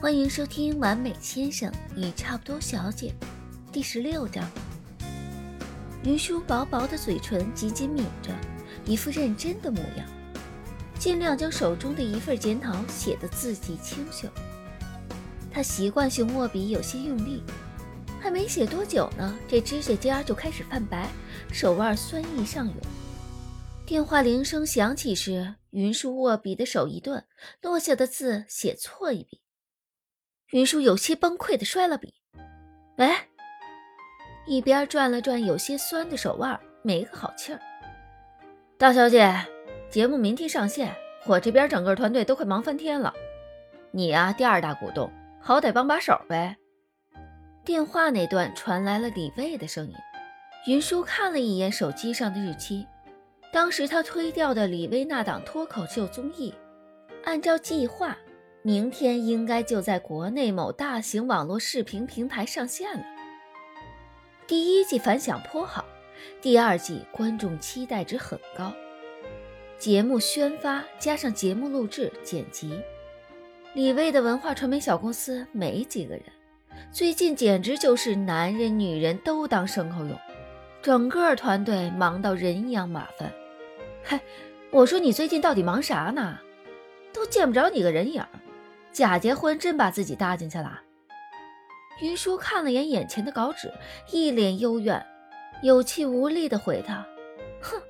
欢迎收听《完美先生与差不多小姐》第十六章。云舒薄薄的嘴唇紧紧抿着，一副认真的模样，尽量将手中的一份检讨写得字迹清秀。他习惯性握笔有些用力，还没写多久呢，这指甲尖就开始泛白，手腕酸意上涌。电话铃声响起时，云舒握笔的手一顿，落下的字写错一笔。云舒有些崩溃的摔了笔，喂，一边转了转有些酸的手腕，没个好气儿。大小姐，节目明天上线，我这边整个团队都快忙翻天了。你啊，第二大股东，好歹帮把手呗。电话那端传来了李卫的声音。云舒看了一眼手机上的日期，当时他推掉的李薇那档脱口秀综艺，按照计划。明天应该就在国内某大型网络视频平台上线了。第一季反响颇好，第二季观众期待值很高。节目宣发加上节目录制剪辑，李卫的文化传媒小公司没几个人，最近简直就是男人女人都当牲口用，整个团队忙到人仰马翻。嗨，我说你最近到底忙啥呢？都见不着你个人影。假结婚真把自己搭进去了。云舒看了眼眼前的稿纸，一脸幽怨，有气无力地回他：“哼，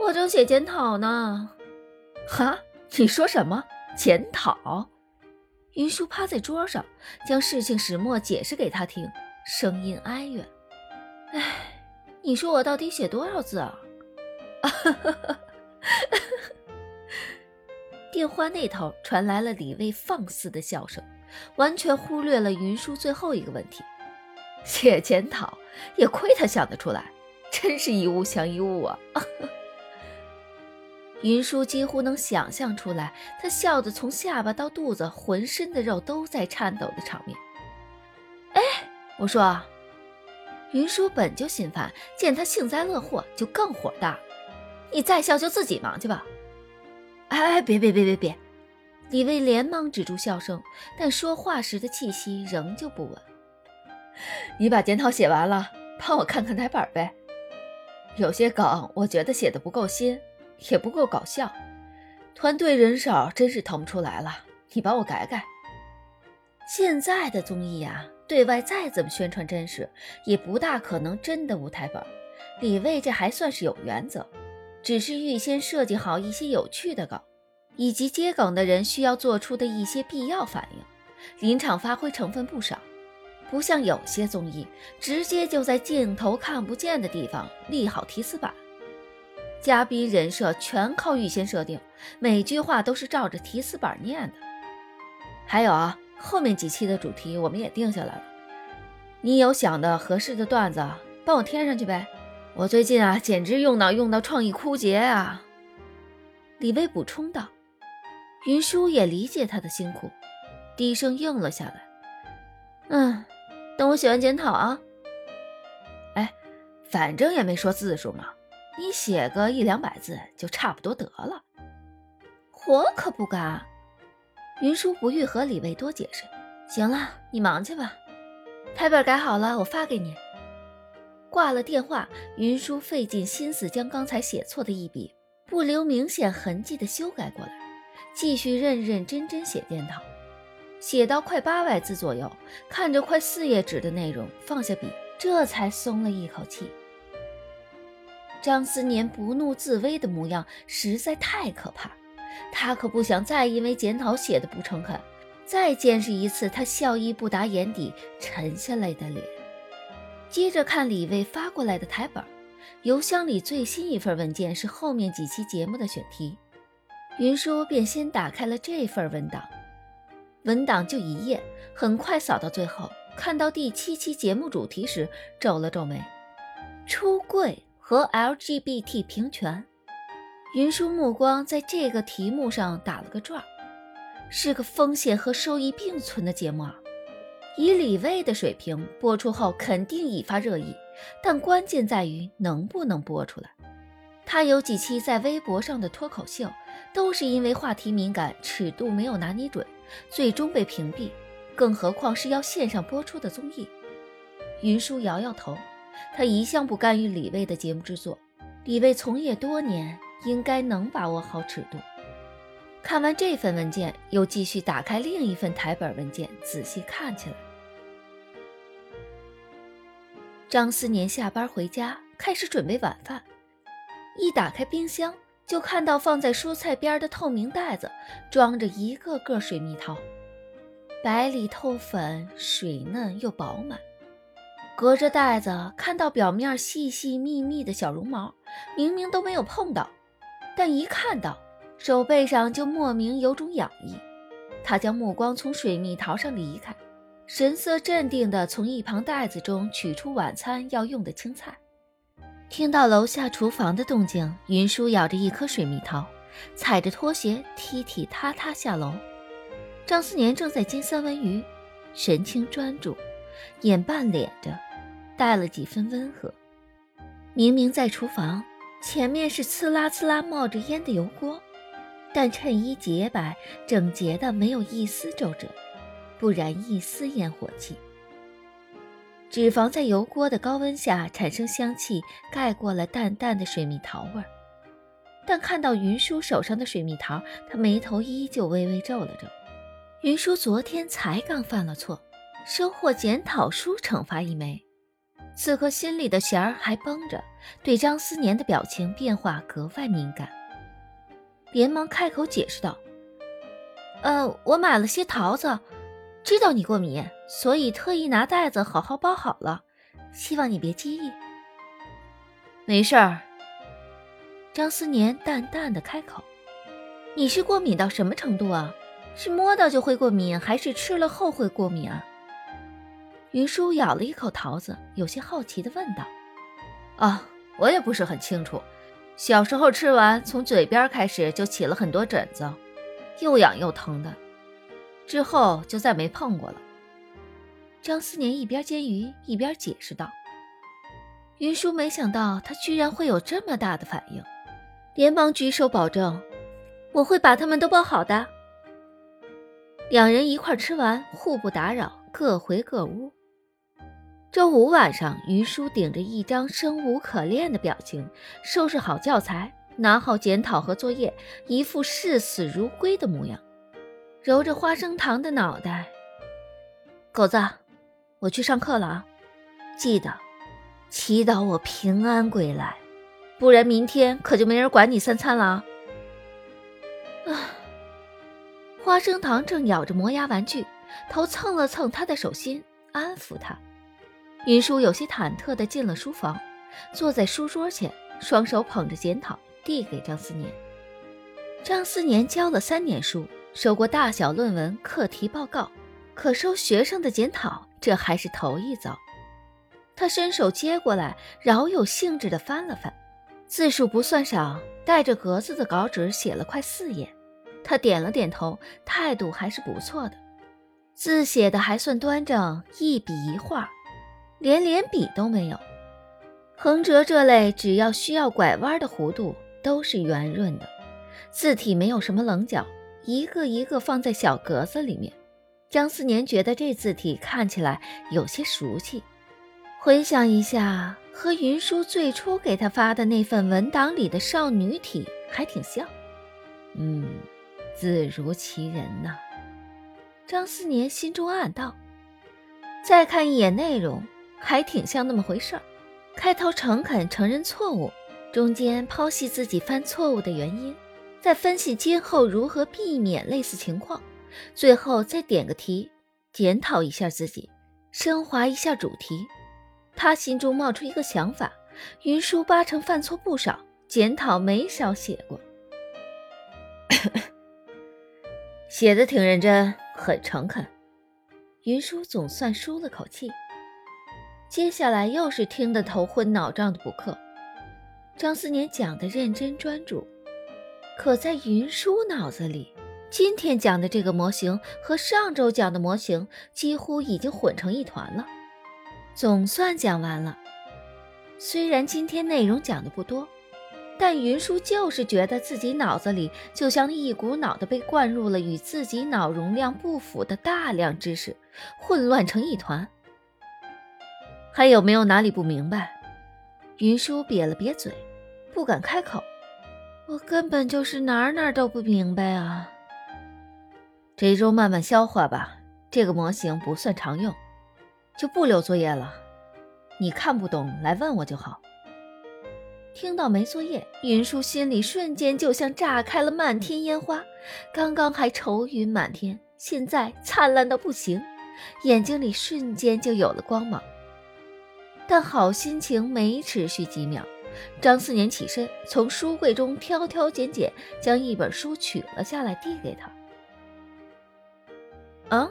我正写检讨呢。”“哈，你说什么检讨？”云舒趴在桌上，将事情始末解释给他听，声音哀怨：“哎，你说我到底写多少字啊？” 电话那头传来了李卫放肆的笑声，完全忽略了云舒最后一个问题：写检讨，也亏他想得出来，真是一物降一物啊！云舒几乎能想象出来，他笑得从下巴到肚子，浑身的肉都在颤抖的场面。哎，我说，云舒本就心烦，见他幸灾乐祸，就更火大。你再笑就自己忙去吧。哎，别别别别别！李卫连忙止住笑声，但说话时的气息仍旧不稳。你把检讨写完了，帮我看看台本呗。有些梗我觉得写的不够新，也不够搞笑，团队人手真是腾不出来了，你帮我改改。现在的综艺呀，对外再怎么宣传真实，也不大可能真的无台本。李卫这还算是有原则。只是预先设计好一些有趣的梗，以及接梗的人需要做出的一些必要反应，临场发挥成分不少。不像有些综艺，直接就在镜头看不见的地方立好提词板，嘉宾人设全靠预先设定，每句话都是照着提词板念的。还有啊，后面几期的主题我们也定下来了，你有想的合适的段子，帮我添上去呗。我最近啊，简直用脑用到创意枯竭啊！李薇补充道。云舒也理解他的辛苦，低声应了下来。嗯，等我写完检讨啊。哎，反正也没说字数嘛，你写个一两百字就差不多得了。我可不敢。云舒不欲和李卫多解释。行了，你忙去吧。台本改好了，我发给你。挂了电话，云舒费尽心思将刚才写错的一笔不留明显痕迹的修改过来，继续认认真真写检讨。写到快八百字左右，看着快四页纸的内容，放下笔，这才松了一口气。张思年不怒自威的模样实在太可怕，他可不想再因为检讨写的不诚恳，再见识一次他笑意不达眼底沉下来的脸。接着看李卫发过来的台本，邮箱里最新一份文件是后面几期节目的选题，云舒便先打开了这份文档，文档就一页，很快扫到最后，看到第七期节目主题时皱了皱眉，出柜和 LGBT 平权，云舒目光在这个题目上打了个转，是个风险和收益并存的节目啊。以李卫的水平，播出后肯定引发热议，但关键在于能不能播出来。他有几期在微博上的脱口秀，都是因为话题敏感、尺度没有拿捏准，最终被屏蔽，更何况是要线上播出的综艺。云舒摇摇头，他一向不干预李卫的节目制作，李卫从业多年，应该能把握好尺度。看完这份文件，又继续打开另一份台本文件，仔细看起来。张思年下班回家，开始准备晚饭，一打开冰箱。就看到放在蔬菜边的透明袋子，装着一个个水蜜桃，白里透粉，水嫩又饱满。隔着袋子看到表面细细密密的小绒毛，明明都没有碰到，但一看到手背上就莫名有种痒意。他将目光从水蜜桃上离开，神色镇定地从一旁袋子中取出晚餐要用的青菜。听到楼下厨房的动静，云舒咬着一颗水蜜桃，踩着拖鞋踢踢踏踏下楼。张思年正在煎三文鱼，神情专注，眼半敛着，带了几分温和。明明在厨房，前面是呲啦呲啦冒着烟的油锅，但衬衣洁白整洁的，没有一丝皱褶，不染一丝烟火气。脂肪在油锅的高温下产生香气，盖过了淡淡的水蜜桃味儿。但看到云舒手上的水蜜桃，他眉头依旧微微皱了皱。云舒昨天才刚犯了错，收获检讨书惩罚一枚，此刻心里的弦儿还绷着，对张思年的表情变化格外敏感，连忙开口解释道：“呃，我买了些桃子。”知道你过敏，所以特意拿袋子好好包好了，希望你别介意。没事儿。张思年淡淡的开口：“你是过敏到什么程度啊？是摸到就会过敏，还是吃了后会过敏啊？”云舒咬了一口桃子，有些好奇的问道：“啊，我也不是很清楚。小时候吃完，从嘴边开始就起了很多疹子，又痒又疼的。”之后就再没碰过了。张思年一边煎鱼一边解释道：“云舒没想到他居然会有这么大的反应，连忙举手保证：‘我会把他们都包好的。’两人一块吃完，互不打扰，各回各屋。周五晚上，云舒顶着一张生无可恋的表情，收拾好教材，拿好检讨和作业，一副视死如归的模样。揉着花生糖的脑袋，狗子，我去上课了啊！记得祈祷我平安归来，不然明天可就没人管你三餐了啊！啊！花生糖正咬着磨牙玩具，头蹭了蹭他的手心，安抚他。云舒有些忐忑地进了书房，坐在书桌前，双手捧着检讨，递给张思年。张思年教了三年书。收过大小论文课题报告，可收学生的检讨，这还是头一遭。他伸手接过来，饶有兴致地翻了翻，字数不算少，带着格子的稿纸写了快四页。他点了点头，态度还是不错的，字写的还算端正，一笔一画，连连笔都没有。横折这类只要需要拐弯的弧度都是圆润的，字体没有什么棱角。一个一个放在小格子里面，张思年觉得这字体看起来有些熟悉，回想一下，和云舒最初给他发的那份文档里的少女体还挺像。嗯，字如其人呐。张思年心中暗道。再看一眼内容，还挺像那么回事儿。开头诚恳承认错误，中间剖析自己犯错误的原因。再分析今后如何避免类似情况，最后再点个题，检讨一下自己，升华一下主题。他心中冒出一个想法：云舒八成犯错不少，检讨没少写过，写的挺认真，很诚恳。云舒总算舒了口气。接下来又是听得头昏脑胀的补课，张思年讲的认真专注。可在云舒脑子里，今天讲的这个模型和上周讲的模型几乎已经混成一团了。总算讲完了，虽然今天内容讲的不多，但云舒就是觉得自己脑子里就像一股脑的被灌入了与自己脑容量不符的大量知识，混乱成一团。还有没有哪里不明白？云舒瘪了瘪嘴，不敢开口。我根本就是哪儿哪儿都不明白啊！这周慢慢消化吧，这个模型不算常用，就不留作业了。你看不懂来问我就好。听到没作业，云舒心里瞬间就像炸开了漫天烟花，刚刚还愁云满天，现在灿烂到不行，眼睛里瞬间就有了光芒。但好心情没持续几秒，张思年起身，从书柜中挑挑拣拣，将一本书取了下来，递给他。嗯，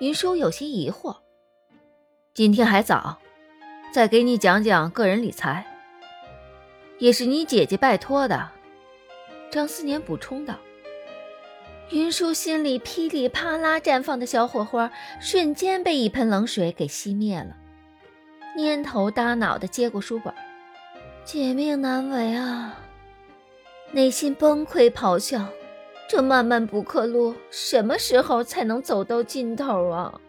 云舒有些疑惑。今天还早，再给你讲讲个人理财。也是你姐姐拜托的，张思年补充道。云舒心里噼里啪啦绽放的小火花，瞬间被一盆冷水给熄灭了。蔫头耷脑的接过书本，解命难为啊！内心崩溃咆哮：这漫漫补课路，什么时候才能走到尽头啊？